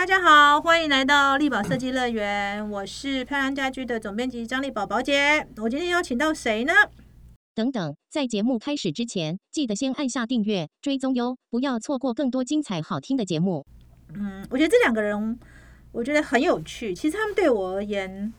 大家好，欢迎来到力宝设计乐园，我是漂亮家居的总编辑张丽宝宝姐。我今天邀请到谁呢？等等，在节目开始之前，记得先按下订阅、追踪哟，不要错过更多精彩好听的节目。嗯，我觉得这两个人，我觉得很有趣。其实他们对我而言，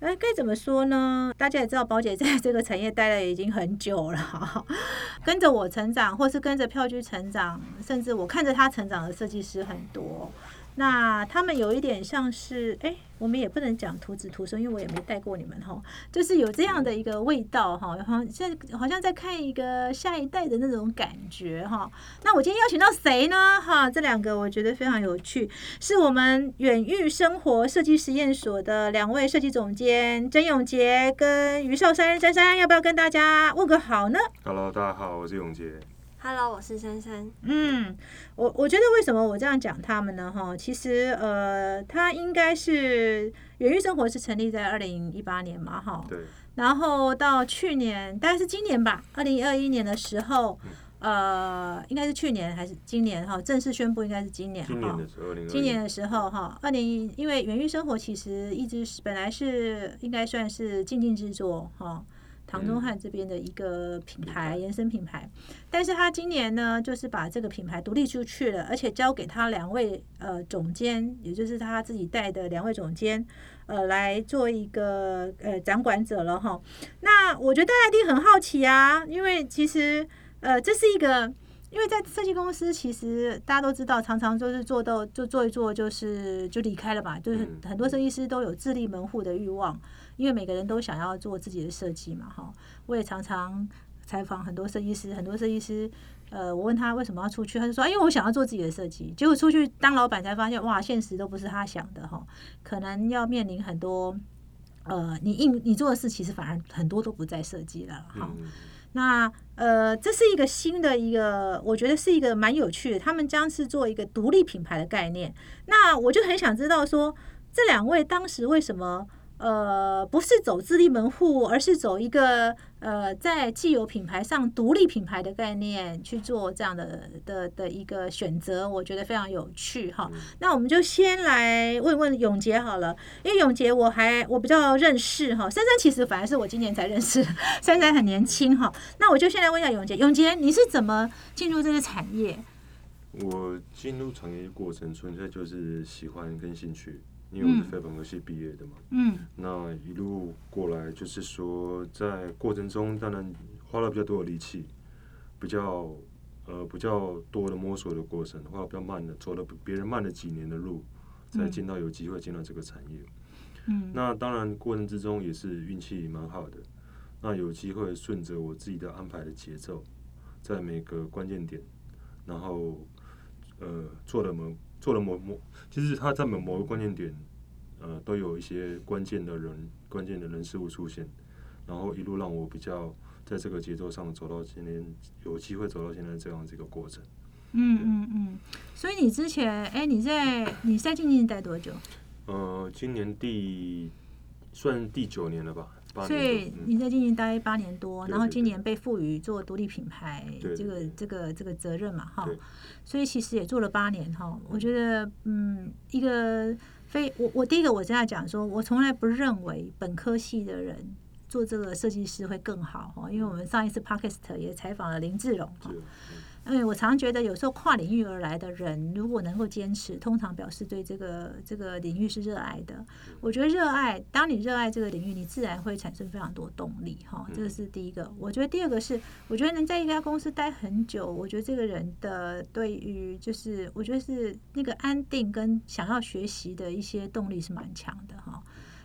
哎，该怎么说呢？大家也知道，宝姐在这个产业待了已经很久了，跟着我成长，或是跟着票据成长，甚至我看着他成长的设计师很多。那他们有一点像是，哎，我们也不能讲徒子徒孙，因为我也没带过你们哈，就是有这样的一个味道哈，好像在好像在看一个下一代的那种感觉哈。那我今天邀请到谁呢？哈，这两个我觉得非常有趣，是我们远域生活设计实验所的两位设计总监曾永杰跟于少山珊珊，要不要跟大家问个好呢？Hello，大家好，我是永杰。Hello，我是珊珊。嗯，我我觉得为什么我这样讲他们呢？哈，其实呃，他应该是远域生活是成立在二零一八年嘛，哈。对。然后到去年，大概是今年吧，二零二一年的时候，呃，应该是去年还是今年哈？正式宣布应该是今年哈。今年的时候，今年的时候哈，二零因为源于生活其实一直是本来是应该算是静静制作哈。唐中汉这边的一个品牌延伸品牌，但是他今年呢，就是把这个品牌独立出去了，而且交给他两位呃总监，也就是他自己带的两位总监，呃，来做一个呃掌管者了哈。那我觉得大家一定很好奇啊，因为其实呃这是一个，因为在设计公司，其实大家都知道，常常就是做到就做一做，就是就离开了嘛，就是很多设计师都有自立门户的欲望。因为每个人都想要做自己的设计嘛，哈。我也常常采访很多设计师，很多设计师，呃，我问他为什么要出去，他就说，因为我想要做自己的设计。结果出去当老板才发现，哇，现实都不是他想的，哈。可能要面临很多，呃，你应你做的事，其实反而很多都不在设计了，哈。那呃，这是一个新的一个，我觉得是一个蛮有趣的。他们将是做一个独立品牌的概念。那我就很想知道说，这两位当时为什么？呃，不是走自立门户，而是走一个呃，在既有品牌上独立品牌的概念去做这样的的的一个选择，我觉得非常有趣哈。那我们就先来问问永杰好了，因为永杰我还我比较认识哈，珊珊其实反而是我今年才认识，珊珊很年轻哈。那我就先来问一下永杰，永杰你是怎么进入这个产业？我进入产业过程纯粹就是喜欢跟兴趣。因为我是非本科系毕业的嘛，嗯，那一路过来就是说，在过程中当然花了比较多的力气，比较呃比较多的摸索的过程，花了比较慢的，走了别人慢了几年的路，才进到有机会进到这个产业。嗯，那当然过程之中也是运气蛮好的，那有机会顺着我自己的安排的节奏，在每个关键点，然后呃做了某。做了某某，其实他在某某个关键点，呃，都有一些关键的人、关键的人事物出现，然后一路让我比较在这个节奏上走到今天，有机会走到现在这样子一个过程。嗯嗯嗯。所以你之前，哎，你在你在静静待多久？呃，今年第算第九年了吧。所以你在今年待八年多，然后今年被赋予做独立品牌这个这个这个责任嘛，哈。所以其实也做了八年哈。我觉得，嗯，一个非我我第一个我正在讲说，我从来不认为本科系的人做这个设计师会更好哈。因为我们上一次 Podcast 也采访了林志荣哈。因为我常觉得，有时候跨领域而来的人，如果能够坚持，通常表示对这个这个领域是热爱的。我觉得热爱，当你热爱这个领域，你自然会产生非常多动力，哈，这个是第一个。我觉得第二个是，我觉得能在一家公司待很久，我觉得这个人的对于就是，我觉得是那个安定跟想要学习的一些动力是蛮强的，哈。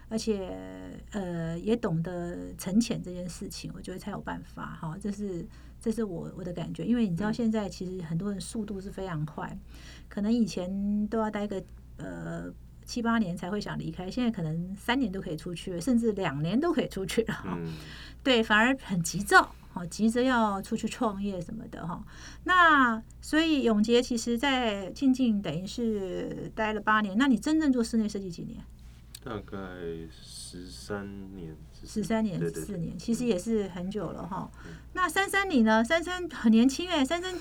而且呃，也懂得沉潜这件事情，我觉得才有办法，哈，这是。这是我我的感觉，因为你知道现在其实很多人速度是非常快，可能以前都要待个呃七八年才会想离开，现在可能三年都可以出去，甚至两年都可以出去了哈。对，反而很急躁，哈，急着要出去创业什么的哈。那所以永杰其实，在静静等于是待了八年，那你真正做室内设计几年？大概十三年，十三年四年，其实也是很久了哈。那珊珊你呢？珊珊很年轻哎，珊珊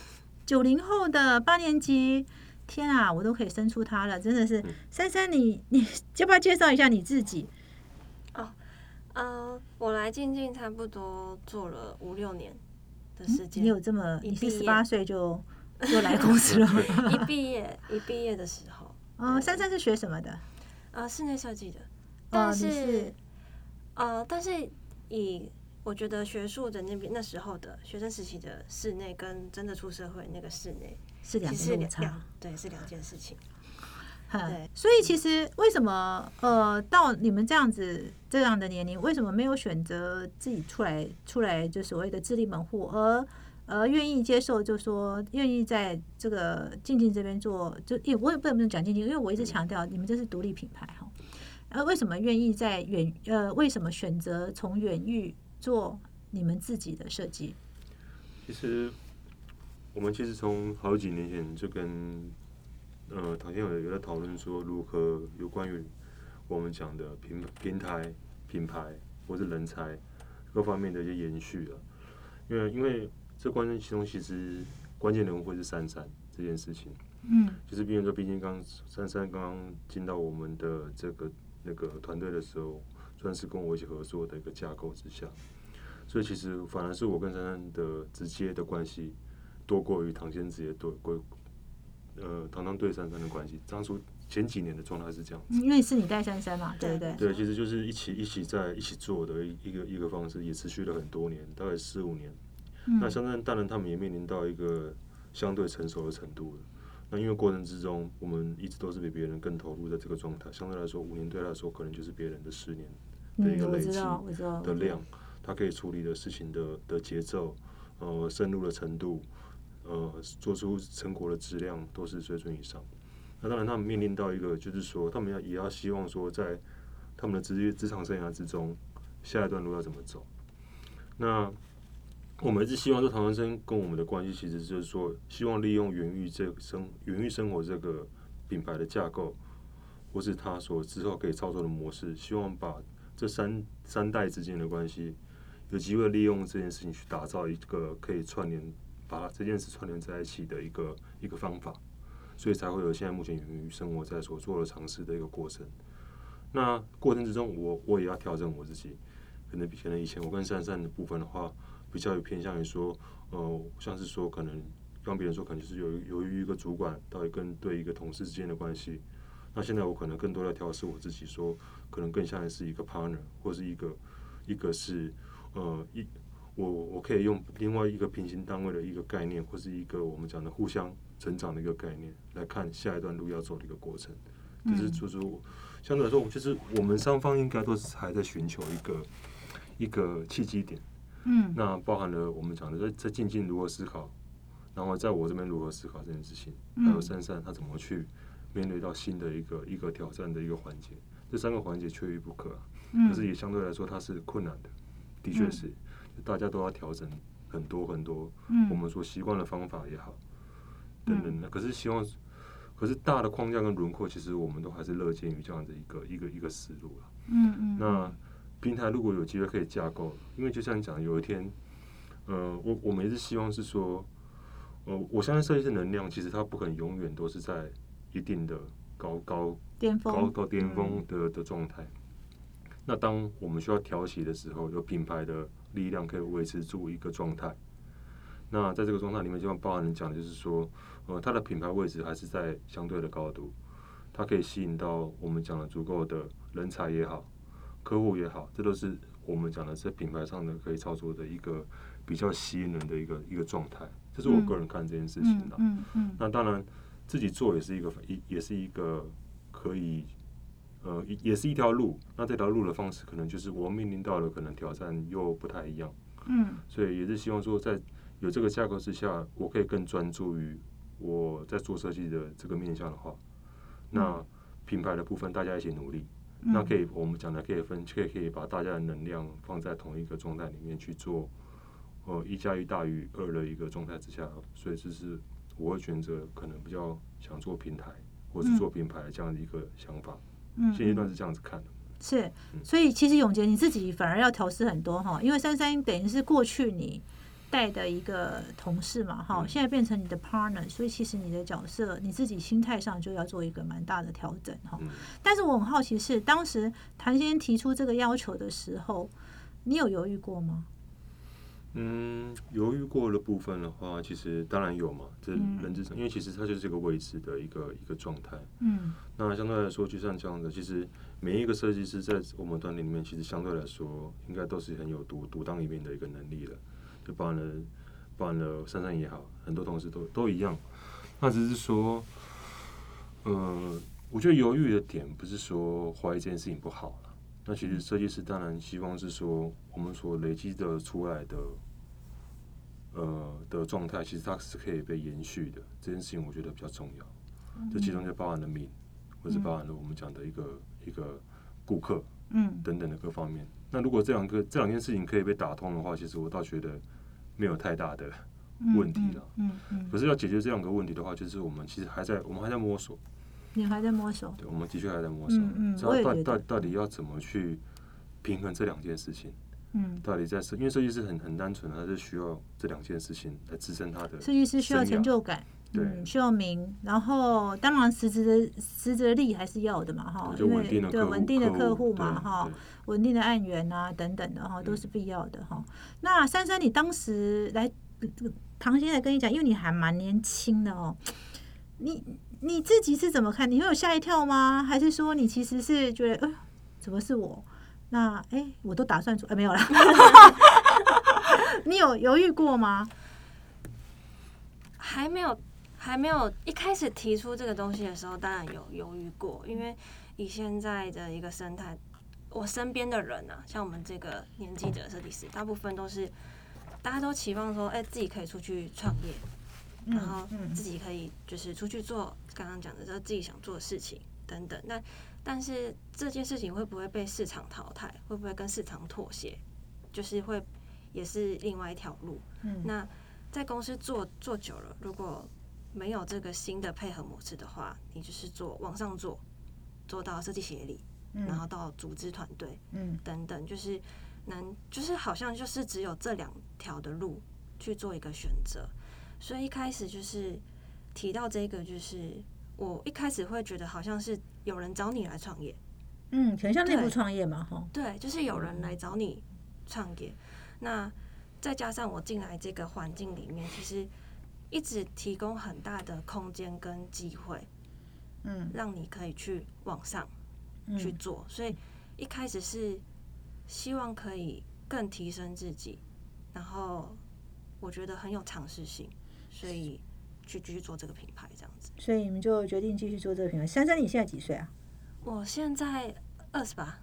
九零后的八年级天啊，我都可以生出他了，真的是。珊珊，你你要不要介绍一下你自己？哦，呃，我来静静差不多做了五六年的时间。你有这么？你是十八岁就就来公司了？一毕业，一毕业的时候。哦，珊珊是学什么的？呃，室内设计的。但是，呃，但是以我觉得学术的那边那时候的学生时期的室内跟真的出社会那个室内是两件差，对，是两件事情。对，所以其实为什么呃到你们这样子这样的年龄，为什么没有选择自己出来出来就所谓的自立门户，而而愿意接受，就说愿意在这个静静这边做，就也我也不能讲静静，因为我一直强调你们这是独立品牌哈。呃，为什么愿意在远呃？为什么选择从远域做你们自己的设计？其实我们其实从好几年前就跟呃唐先生有在讨论说，如何有关于我们讲的平平台、品牌或是人才各方面的一些延续了。因为因为这关键其中其实关键人物会是珊珊这件事情。嗯，就是比如说，毕竟刚珊珊刚刚进到我们的这个。那个团队的时候，算是跟我一起合作的一个架构之下，所以其实反而是我跟珊珊的直接的关系多过于唐先直接对过，呃，唐唐对珊珊的关系。当初前几年的状态是这样子，因为是你带珊珊嘛，对不对？对，其实就是一起一起在一起做的一个一个方式，也持续了很多年，大概四五年。那珊珊当然他们也面临到一个相对成熟的程度了。那因为过程之中，我们一直都是比别人更投入在这个状态，相对来说，五年对他来说，可能就是别人的十年的一个累积的量，他可以处理的事情的的节奏，呃，深入的程度，呃，做出成果的质量都是水准以上。那当然，他们面临到一个，就是说，他们要也要希望说，在他们的职业职场生涯之中，下一段路要怎么走？那。我们一直希望说，唐人生跟我们的关系，其实就是说，希望利用源于这生源于生活这个品牌的架构，或是他所之后可以操作的模式，希望把这三三代之间的关系，有机会利用这件事情去打造一个可以串联，把这件事串联在一起的一个一个方法，所以才会有现在目前源于生活在所做的尝试的一个过程。那过程之中，我我也要调整我自己，可能比可能以前我跟珊珊的部分的话。比较有偏向于说，呃，像是说可能让别人说，可能就是由由于一个主管到底跟对一个同事之间的关系。那现在我可能更多的调试我自己，说可能更像是一个 partner，或是一个一个是呃一我我可以用另外一个平行单位的一个概念，或是一个我们讲的互相成长的一个概念来看下一段路要走的一个过程。就是就是相对来说，就是我们双方应该都是还在寻求一个一个契机点。嗯，那包含了我们讲的在在静静如何思考，然后在我这边如何思考这件事情，还有珊珊她怎么去面对到新的一个一个挑战的一个环节，这三个环节缺一不可。嗯，可是也相对来说它是困难的，的确是，大家都要调整很多很多，嗯，我们所习惯的方法也好，等等的。可是希望，可是大的框架跟轮廓，其实我们都还是乐见于这样的一个一个一个思路了。嗯嗯，那。平台如果有机会可以架构，因为就像你讲，有一天，呃，我我们也是希望是说，呃，我相信设计师能量其实它不可能永远都是在一定的高高巅峰高高巅峰的的状态。那当我们需要调息的时候，有品牌的力量可以维持住一个状态。那在这个状态里面，就像包含你讲的，就是说，呃，它的品牌位置还是在相对的高度，它可以吸引到我们讲的足够的人才也好。客户也好，这都是我们讲的在品牌上的可以操作的一个比较吸引人的一个一个状态。这是我个人看这件事情的。嗯嗯。那当然，自己做也是一个一也是一个可以呃也是一条路。那这条路的方式可能就是我面临到的可能挑战又不太一样。嗯。所以也是希望说，在有这个架构之下，我可以更专注于我在做设计的这个面向的话，那品牌的部分大家一起努力。那可以，我们讲的可以分，可以可以把大家的能量放在同一个状态里面去做，呃，一加一大于二的一个状态之下，所以这是我会选择可能比较想做平台或是做品牌这样的一个想法。嗯，现阶段是这样子看的。是，所以其实永杰你自己反而要调试很多哈，因为珊珊等于是过去你带的一个同事嘛，哈，现在变成你的 partner，所以其实你的角色你自己心态上就要做一个蛮大的调整，哈。但是我很好奇是，当时谭先生提出这个要求的时候，你有犹豫过吗？嗯，犹豫过的部分的话，其实当然有嘛，这人之常，因为其实它就是这个位置的一个一个状态。嗯，那相对来说，就像这样的，其实每一个设计师在我们团队里面，其实相对来说，应该都是很有独独当一面的一个能力了。就包含了，包含了珊珊也好，很多同事都都一样。那只是说，呃，我觉得犹豫的点不是说怀疑这件事情不好了。那其实设计师当然希望是说，我们所累积的出来的，呃的状态，其实它是可以被延续的。这件事情我觉得比较重要。这其中就包含了命，或是包含了我们讲的一个一个顾客，嗯，等等的各方面。那如果这两个这两件事情可以被打通的话，其实我倒觉得没有太大的问题了。嗯嗯。可是要解决这两个问题的话，就是我们其实还在我们还在摸索。你还在摸索，对，我们的确还在摸索，知道到到到底要怎么去平衡这两件事情。嗯，到底在设，因为设计师很很单纯，他是需要这两件事情来支撑他的。设计师需要成就感，对，需要名，然后当然实质的实质的力还是要的嘛，哈，因为对稳定的客户嘛，哈，稳定的案源啊等等的哈，都是必要的哈。那珊珊，你当时来这个唐先生跟你讲，因为你还蛮年轻的哦，你。你自己是怎么看？你会有吓一跳吗？还是说你其实是觉得，呃，怎么是我？那哎，我都打算出，哎，没有了。你有犹豫过吗？还没有，还没有。一开始提出这个东西的时候，当然有犹豫过，因为以现在的一个生态，我身边的人啊，像我们这个年纪的设计师，大部分都是大家都期望说，哎，自己可以出去创业。然后自己可以就是出去做刚刚讲的，就是自己想做的事情等等。那但是这件事情会不会被市场淘汰？会不会跟市场妥协？就是会也是另外一条路。嗯，那在公司做做久了，如果没有这个新的配合模式的话，你就是做往上做，做到设计协理，然后到组织团队，嗯，等等，就是能，就是好像就是只有这两条的路去做一个选择。所以一开始就是提到这个，就是我一开始会觉得好像是有人找你来创业，嗯，很像内部创业嘛，哈，对，就是有人来找你创业。那再加上我进来这个环境里面，其实一直提供很大的空间跟机会，嗯，让你可以去往上去做。所以一开始是希望可以更提升自己，然后我觉得很有尝试性。所以去继续做这个品牌，这样子。所以你们就决定继续做这个品牌。珊珊，你现在几岁啊？我现在二十八，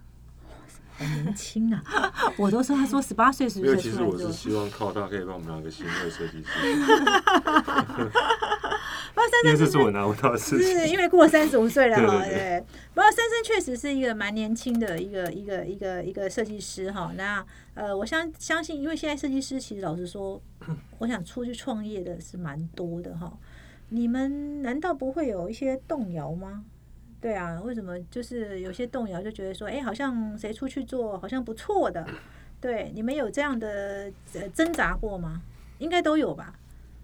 很年轻啊！我都说他说十八岁十岁。因为其实我是希望靠他可以帮我们两个新的设计师。因为这是我拿不到的事情，是因为过三十五岁了哈。对，不过珊珊确实是一个蛮年轻的一个一个一个一个设计师哈。那呃，我相相信，因为现在设计师其实老实说，我想出去创业的是蛮多的哈。你们难道不会有一些动摇吗？对啊，为什么就是有些动摇，就觉得说，哎，好像谁出去做好像不错的？对，你们有这样的呃挣扎过吗？应该都有吧。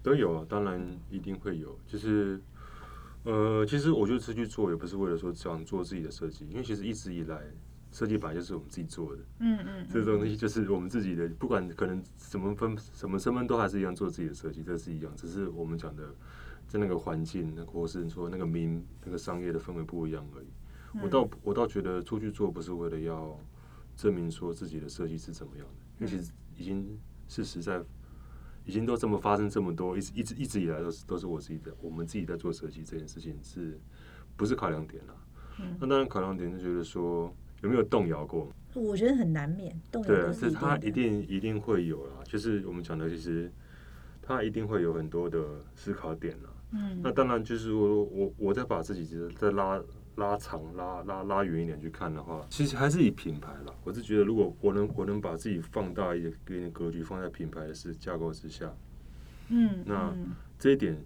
都有啊，当然一定会有。就是，呃，其实我觉得出去做也不是为了说想做自己的设计，因为其实一直以来设计本来就是我们自己做的。嗯嗯。这东西就是我们自己的，不管可能什么分什么身份都还是一样做自己的设计，这是一样。只是我们讲的在那个环境，那或是说那个民那个商业的氛围不一样而已。我倒我倒觉得出去做不是为了要证明说自己的设计是怎么样的，因为其实已经是实在。已经都这么发生这么多，一直一直一直以来都是都是我自己的，我们自己在做设计这件事情是不是考量点了？那当然考量点就觉得说有没有动摇过？我觉得很难免动摇。对，是他一定一定会有啦。就是我们讲的，其实他一定会有很多的思考点了。嗯，那当然就是说我我在把自己在拉。拉长、拉拉拉远一点去看的话，其实还是以品牌了。我是觉得，如果我能我能把自己放大一点，一点格局放在品牌的是架构之下，嗯，那这一点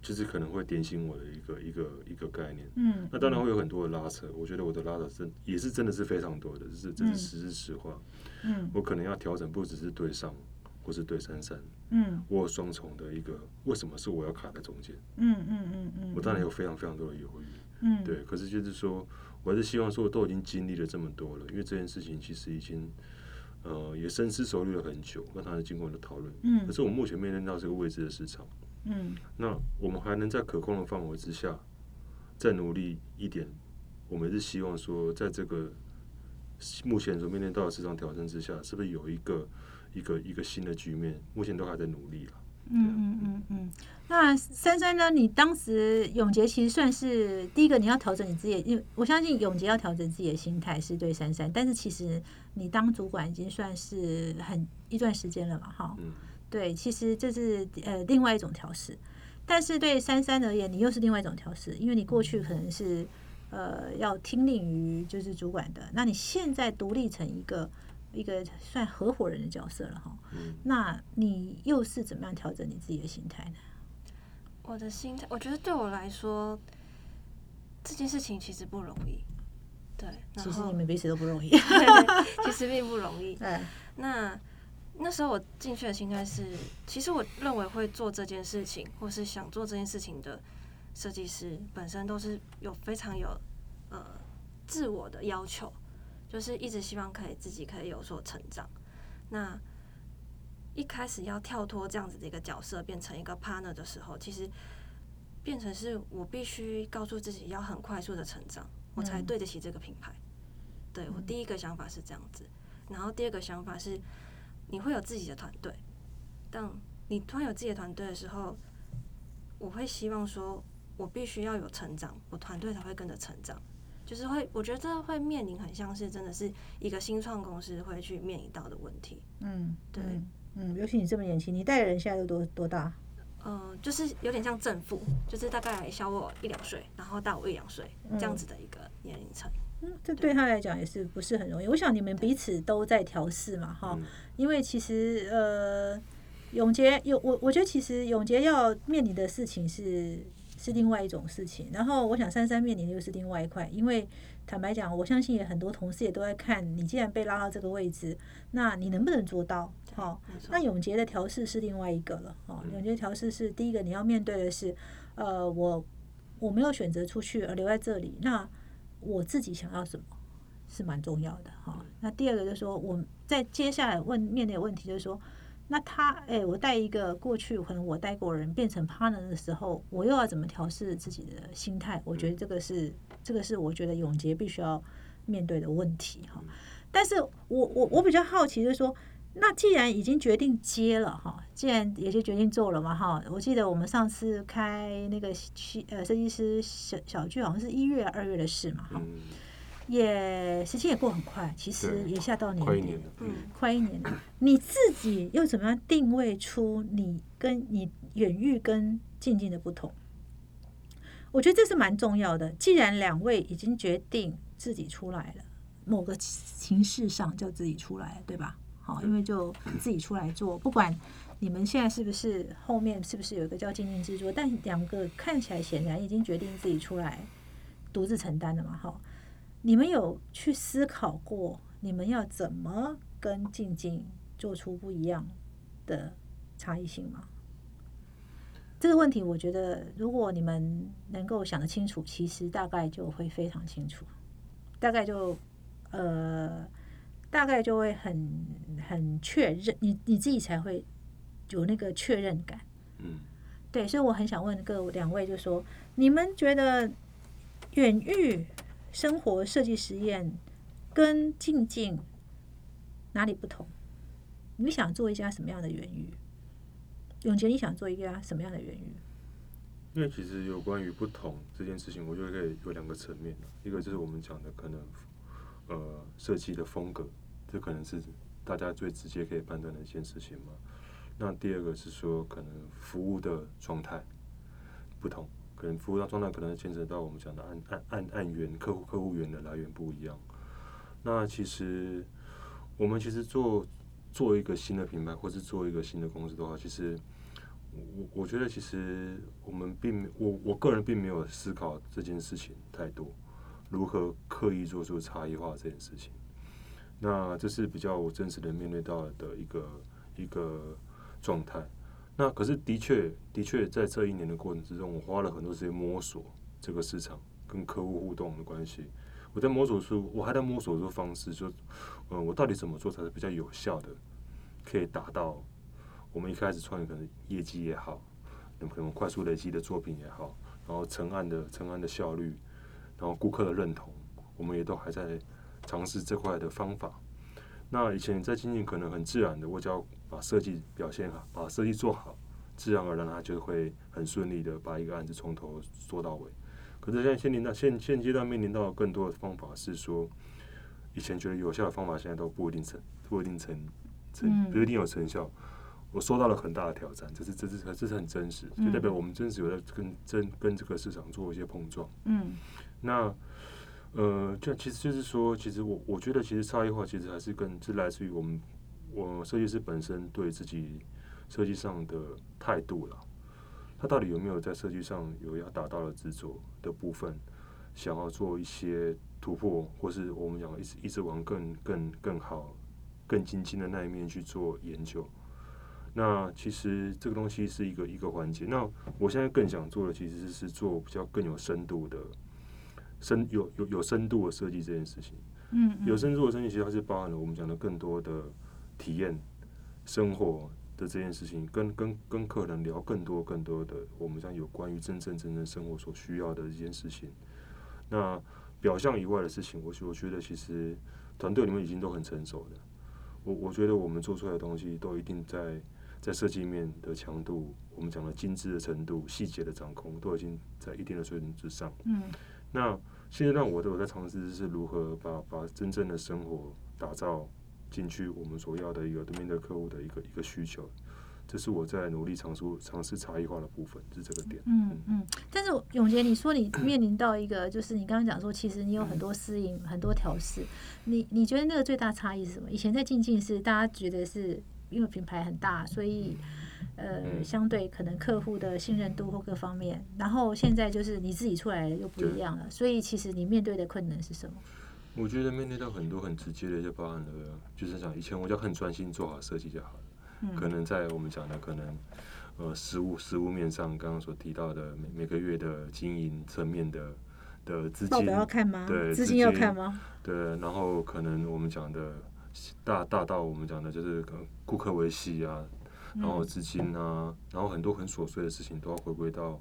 就是可能会点醒我的一个一个一个概念。嗯，那当然会有很多的拉扯。我觉得我的拉扯真也是真的是非常多的，这是这是实是实话。嗯，我可能要调整，不只是对上，或是对珊珊，嗯，我有双重的一个，为什么是我要卡在中间？嗯嗯嗯嗯，我当然有非常非常多的犹豫，嗯，对，可是就是说，我还是希望说，都已经经历了这么多了，因为这件事情其实已经，呃，也深思熟虑了很久，跟他是经过的讨论，嗯，可是我目前面临到这个未知的市场，嗯，那我们还能在可控的范围之下，再努力一点，我们是希望说，在这个目前所面临到的市场挑战之下，是不是有一个？一个一个新的局面，目前都还在努力了。嗯嗯嗯嗯。那珊珊呢？你当时永杰其实算是第一个，你要调整你自己，因为我相信永杰要调整自己的心态是对珊珊，但是其实你当主管已经算是很一段时间了嘛，哈。嗯。对，其实这是呃另外一种调试，但是对珊珊而言，你又是另外一种调试，因为你过去可能是呃要听令于就是主管的，那你现在独立成一个。一个算合伙人的角色了哈，那你又是怎么样调整你自己的心态呢？我的心态，我觉得对我来说，这件事情其实不容易。对，其实你们彼此都不容易，其实并不容易。对，那那时候我进去的心态是，其实我认为会做这件事情，或是想做这件事情的设计师本身都是有非常有呃自我的要求。就是一直希望可以自己可以有所成长。那一开始要跳脱这样子的一个角色，变成一个 partner 的时候，其实变成是我必须告诉自己要很快速的成长，我才对得起这个品牌。对我第一个想法是这样子，然后第二个想法是，你会有自己的团队。当你突然有自己的团队的时候，我会希望说，我必须要有成长，我团队才会跟着成长。就是会，我觉得这会面临很像是真的是一个新创公司会去面临到的问题。嗯，对，嗯，尤其你这么年轻，你带的人现在都多多大？呃，就是有点像正负，就是大概小我一两岁，然后大我一两岁这样子的一个年龄层。嗯，这对他来讲也是不是很容易。我想你们彼此都在调试嘛，哈，因为其实呃，永杰有我，我觉得其实永杰要面临的事情是。是另外一种事情，然后我想三三面临的又是另外一块，因为坦白讲，我相信也很多同事也都在看你，既然被拉到这个位置，那你能不能做到？好，那永杰的调试是另外一个了。哦，永杰调试是第一个你要面对的是，呃，我我没有选择出去而留在这里，那我自己想要什么是蛮重要的。哈，那第二个就是说，我在接下来问面临的问题就是说。那他哎，我带一个过去可能我带过人变成 partner 的时候，我又要怎么调试自己的心态？我觉得这个是这个是我觉得永杰必须要面对的问题哈。但是我我我比较好奇就是说，那既然已经决定接了哈，既然也就决定做了嘛哈。我记得我们上次开那个呃设计师小小聚，好像是一月二月的事嘛哈。也时间也过很快，其实也下到年底，嗯，快一年了。你自己又怎么样定位出你跟你远遇跟静静的不同？我觉得这是蛮重要的。既然两位已经决定自己出来了，某个形式上就自己出来，对吧？好，因为就自己出来做，不管你们现在是不是后面是不是有一个叫静静制作，但两个看起来显然已经决定自己出来独自承担了嘛，哈。你们有去思考过，你们要怎么跟静静做出不一样的差异性吗？这个问题，我觉得如果你们能够想得清楚，其实大概就会非常清楚，大概就呃，大概就会很很确认，你你自己才会有那个确认感。嗯，对，所以我很想问各两位，就说你们觉得远域？生活设计实验跟静静哪里不同？你想做一家什么样的园域？永杰，你想做一家什么样的园域？因为其实有关于不同这件事情，我觉得可以有两个层面一个就是我们讲的可能呃设计的风格，这可能是大家最直接可以判断的一件事情嘛。那第二个是说可能服务的状态不同。可能服务到状态，可能牵扯到我们讲的按按按按源客户客户源的来源不一样。那其实我们其实做做一个新的品牌，或是做一个新的公司的话，其实我我觉得其实我们并我我个人并没有思考这件事情太多，如何刻意做出差异化这件事情。那这是比较我真实的面对到的一个。一个状态。那可是的确，的确在这一年的过程之中，我花了很多时间摸索这个市场跟客户互动的关系。我在摸索出，我还在摸索出方式，就嗯，我到底怎么做才是比较有效的，可以达到我们一开始创业可能业绩也好，那可能快速累积的作品也好，然后成案的成案的效率，然后顾客的认同，我们也都还在尝试这块的方法。那以前在经营可能很自然的，我只要把设计表现好，把设计做好，自然而然他就会很顺利的把一个案子从头做到尾。可是现在现临到现现阶段面临到更多的方法是说，以前觉得有效的方法现在都不一定成不一定成成不一定有成效。我受到了很大的挑战，这是这是这是很真实，就代表我们真实有在跟真跟这个市场做一些碰撞。嗯，那。呃，就其实就是说，其实我我觉得，其实差异化其实还是跟是来自于我们我设计师本身对自己设计上的态度了。他到底有没有在设计上有要达到的执着的部分，想要做一些突破，或是我们讲一直一直往更更更好、更精进的那一面去做研究。那其实这个东西是一个一个环节。那我现在更想做的其实是做比较更有深度的。深有有有深度的设计这件事情，嗯，有深度的设计其实它是包含了我们讲的更多的体验生活的这件事情，跟跟跟客人聊更多更多的我们讲有关于真正真正生活所需要的一件事情。那表象以外的事情，我我觉得其实团队里面已经都很成熟的。我我觉得我们做出来的东西都一定在在设计面的强度，我们讲的精致的程度、细节的掌控，都已经在一定的水准之上。嗯。那现在让，我都有在尝试是如何把把真正的生活打造进去，我们所要的一个面对客户的一个一个需求，这是我在努力尝试尝试差异化的部分，是这个点。嗯嗯。但是永杰，你说你面临到一个，就是你刚刚讲说，其实你有很多适应、很多调试，你你觉得那个最大差异是什么？以前在静静是大家觉得是因为品牌很大，所以。呃，相对可能客户的信任度或各方面，然后现在就是你自己出来了又不一样了，所以其实你面对的困难是什么？我觉得面对到很多很直接的，就包含了，就是讲以前我就很专心做好设计就好了，可能在我们讲的可能呃实物实物面上，刚刚所提到的每每个月的经营层面的的资金要看吗？对，资金要看吗？对，然后可能我们讲的大大到我们讲的就是顾客维系啊。然后资金啊，然后很多很琐碎的事情都要回归到，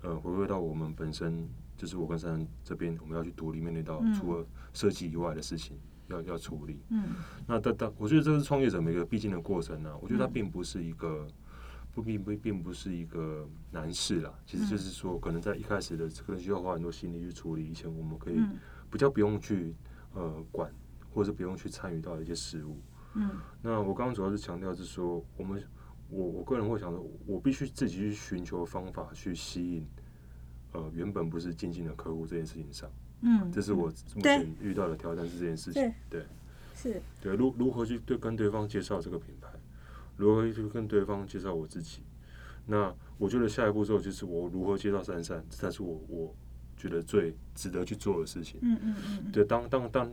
呃，回归到我们本身，就是我跟珊珊这边，我们要去独立面对到除了设计以外的事情要要处理。嗯，那但但我觉得这是创业者每个必经的过程呢。我觉得它并不是一个不并不并不是一个难事啦。其实就是说，可能在一开始的可能需要花很多心力去处理，以前我们可以比较不用去呃管，或者不用去参与到一些事物。嗯，那我刚刚主要是强调是说，我们我我个人会想说，我必须自己去寻求方法去吸引，呃，原本不是进进的客户这件事情上，嗯，这是我目前遇到的挑战是这件事情，对，是，对，如如何去对跟对方介绍这个品牌，如何去跟对方介绍我自己，那我觉得下一步之后就是我如何介绍珊珊，这才是我我觉得最值得去做的事情，嗯嗯嗯，对，当当当。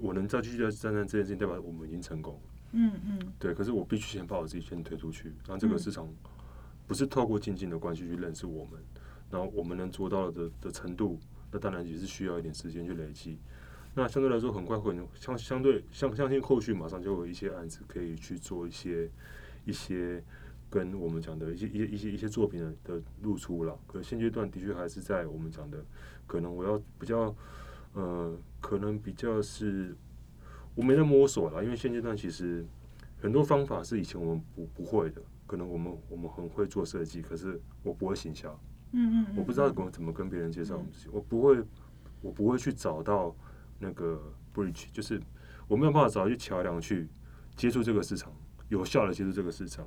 我能再继续在站在这件事情，代表我们已经成功。嗯嗯，对。可是我必须先把我自己先推出去，让这个市场不是透过静静的关系去认识我们，然后我们能做到的的程度，那当然也是需要一点时间去累积。那相对来说，很快会相相对相相信后续马上就有一些案子可以去做一些一些跟我们讲的一些一些一些一些作品的的露出了。可现阶段的确还是在我们讲的，可能我要比较。呃，可能比较是，我没在摸索了，因为现阶段其实很多方法是以前我们不不会的，可能我们我们很会做设计，可是我不会行销，嗯嗯，我不知道怎么怎么跟别人介绍我们自己，我不会，我不会去找到那个 bridge，就是我没有办法找一些桥梁去接触这个市场，有效的接触这个市场，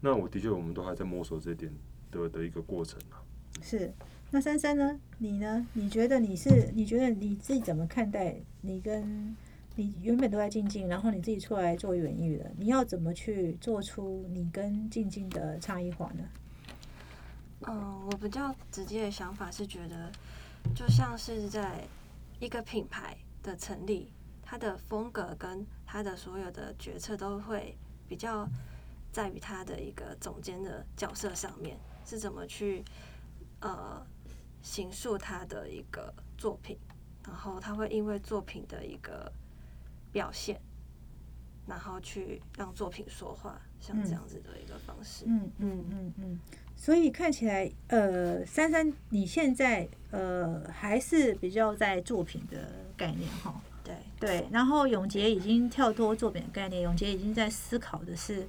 那我的确我们都还在摸索这点的的一个过程啊，是。那珊珊呢？你呢？你觉得你是？你觉得你自己怎么看待？你跟你原本都在静静，然后你自己出来做园艺的，你要怎么去做出你跟静静的差异化呢？嗯，我比较直接的想法是觉得，就像是在一个品牌的成立，它的风格跟它的所有的决策都会比较在于他的一个总监的角色上面是怎么去呃形塑他的一个作品，然后他会因为作品的一个表现，然后去让作品说话，像这样子的一个方式。嗯嗯嗯嗯。所以看起来，呃，珊珊，你现在呃还是比较在作品的概念哈。对对。然后永杰已经跳脱作品的概念，永杰已经在思考的是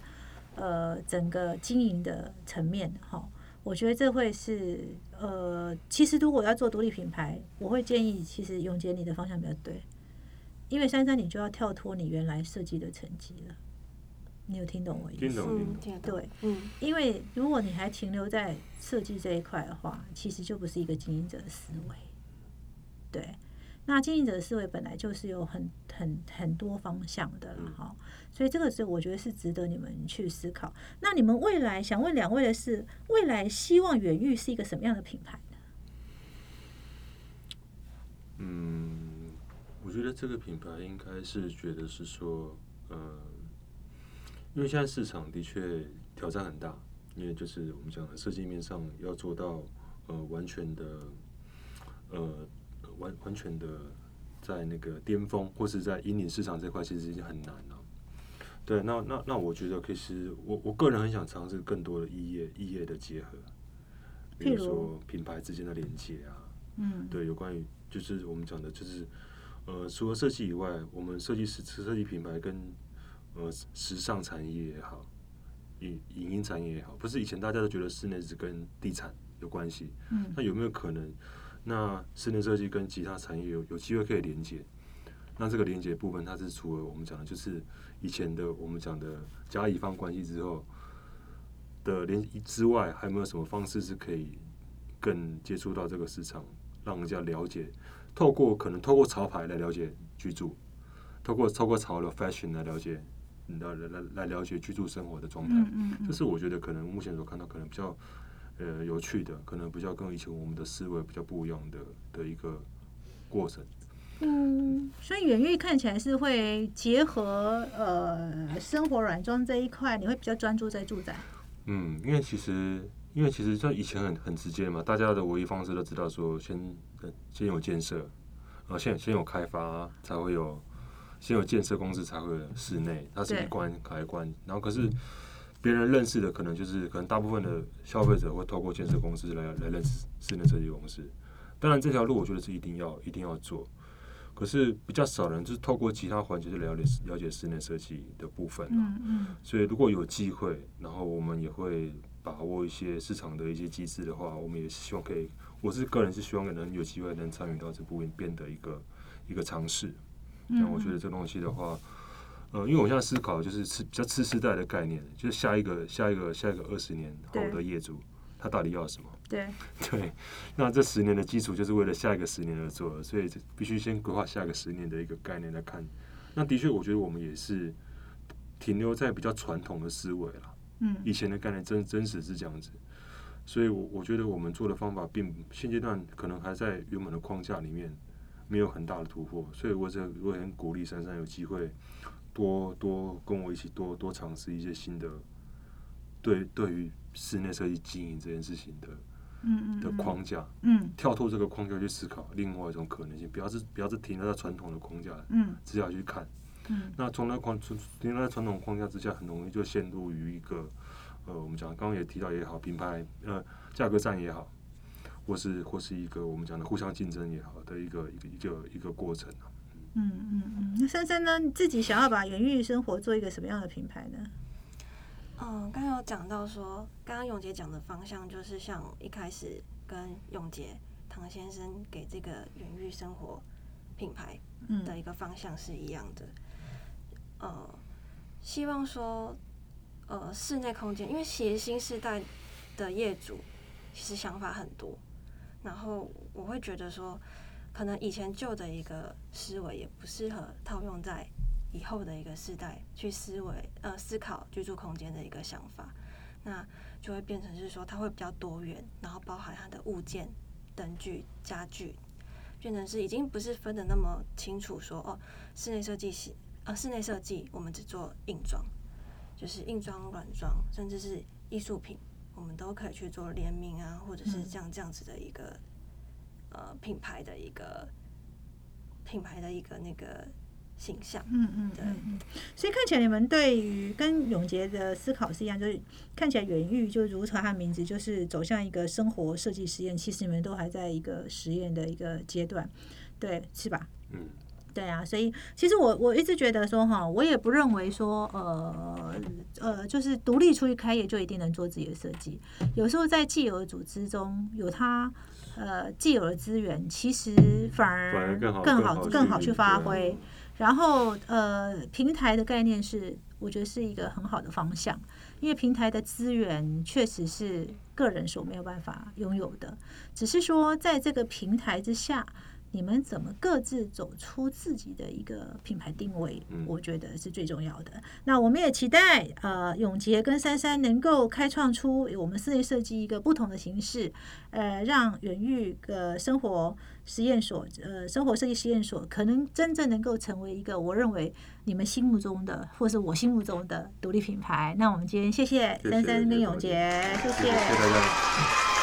呃整个经营的层面哈。我觉得这会是呃，其实如果要做独立品牌，我会建议，其实永杰你的方向比较对，因为珊珊你就要跳脱你原来设计的成绩了。你有听懂我意思？听懂，听懂。对，嗯，因为如果你还停留在设计这一块的话，其实就不是一个经营者的思维。对，那经营者的思维本来就是有很很很多方向的了哈，所以这个是我觉得是值得你们去思考。那你们未来想问两位的是，未来希望远域是一个什么样的品牌呢？嗯，我觉得这个品牌应该是觉得是说，呃。因为现在市场的确挑战很大，因为就是我们讲的设计面上要做到呃完全的呃完完全的在那个巅峰或是在引领市场这块，其实已经很难了。对，那那那我觉得其实我我个人很想尝试更多的异业异业的结合，比如说品牌之间的连接啊，嗯，对，有关于就是我们讲的就是呃除了设计以外，我们设计师设计品牌跟呃，时尚产业也好，影影音产业也好，不是以前大家都觉得室内只跟地产有关系，嗯，那有没有可能，那室内设计跟其他产业有有机会可以连接？那这个连接部分，它是除了我们讲的，就是以前的我们讲的甲乙方关系之后的连之外，还有没有什么方式是可以更接触到这个市场，让人家了解？透过可能透过潮牌来了解居住，透过透过潮流 fashion 来了解。来来来来了解居住生活的状态，这是我觉得可能目前所看到可能比较呃有趣的，可能比较跟以前我们的思维比较不一样的的一个过程。嗯，所以远域看起来是会结合呃生活软装这一块，你会比较专注在住宅。嗯，因为其实因为其实像以前很很直接嘛，大家的唯一方式都知道说先先有建设，呃先先有开发才会有。先有建设公司才会室内，它是一关开关。然后可是别人认识的可能就是可能大部分的消费者会透过建设公司来来认识室内设计公司。当然这条路我觉得是一定要一定要做，可是比较少人就是透过其他环节去了解了解室内设计的部分。嗯嗯。所以如果有机会，然后我们也会把握一些市场的一些机制的话，我们也希望可以，我是个人是希望能有机会能参与到这部分变得一个一个尝试。那我觉得这东西的话，呃，因为我现在思考就是次比较次世代的概念，就是下一个下一个下一个二十年后的业主，他到底要什么？对 对，那这十年的基础就是为了下一个十年而做，所以必须先规划下一个十年的一个概念来看。那的确，我觉得我们也是停留在比较传统的思维了。嗯，以前的概念真真实是这样子，所以我我觉得我们做的方法并现阶段可能还在原本的框架里面。没有很大的突破，所以我这我也很鼓励珊珊有机会多多跟我一起多多尝试一些新的，对对于室内设计经营这件事情的，嗯的框架，嗯，跳脱这个框架去思考另外一种可能性，不要是不要是停留在传统的框架，嗯，之下去看，嗯，那从那框停留在传统框架之下，很容易就陷入于一个，呃，我们讲刚刚也提到也好，品牌呃价格战也好。或是或是一个我们讲的互相竞争也好的一个一个一个一个过程啊。嗯嗯嗯，那珊珊呢？你自己想要把园域生活做一个什么样的品牌呢？嗯，刚刚有讲到说，刚刚永杰讲的方向就是像一开始跟永杰唐先生给这个园域生活品牌的一个方向是一样的。呃，希望说，呃，室内空间，因为协新时代的业主其实想法很多。然后我会觉得说，可能以前旧的一个思维也不适合套用在以后的一个时代去思维呃思考居住空间的一个想法，那就会变成是说它会比较多元，然后包含它的物件、灯具、家具，变成是已经不是分的那么清楚说哦，室内设计是呃室内设计我们只做硬装，就是硬装、软装，甚至是艺术品，我们都可以去做联名啊，或者是像这样子的一个呃品牌的一个品牌的一个那个形象。嗯嗯，对嗯嗯。所以看起来你们对于跟永杰的思考是一样，就是看起来远玉就如它的名字，就是走向一个生活设计实验。其实你们都还在一个实验的一个阶段，对，是吧？嗯，对啊，所以其实我我一直觉得说哈，我也不认为说呃呃，就是独立出去开业就一定能做自己的设计。有时候在既有的组织中有它呃既有的资源，其实反而更好更更好好更好去发挥。然后呃，平台的概念是我觉得是一个很好的方向，因为平台的资源确实是个人所没有办法拥有的，只是说在这个平台之下。你们怎么各自走出自己的一个品牌定位？嗯我觉得是最重要的。那我们也期待呃永杰跟珊珊能够开创出我们室内设计一个不同的形式，呃，让远域的生活实验所呃生活设计实验所可能真正能够成为一个我认为你们心目中的或是我心目中的独立品牌。那我们今天谢谢珊珊跟永杰，谢谢谢大家。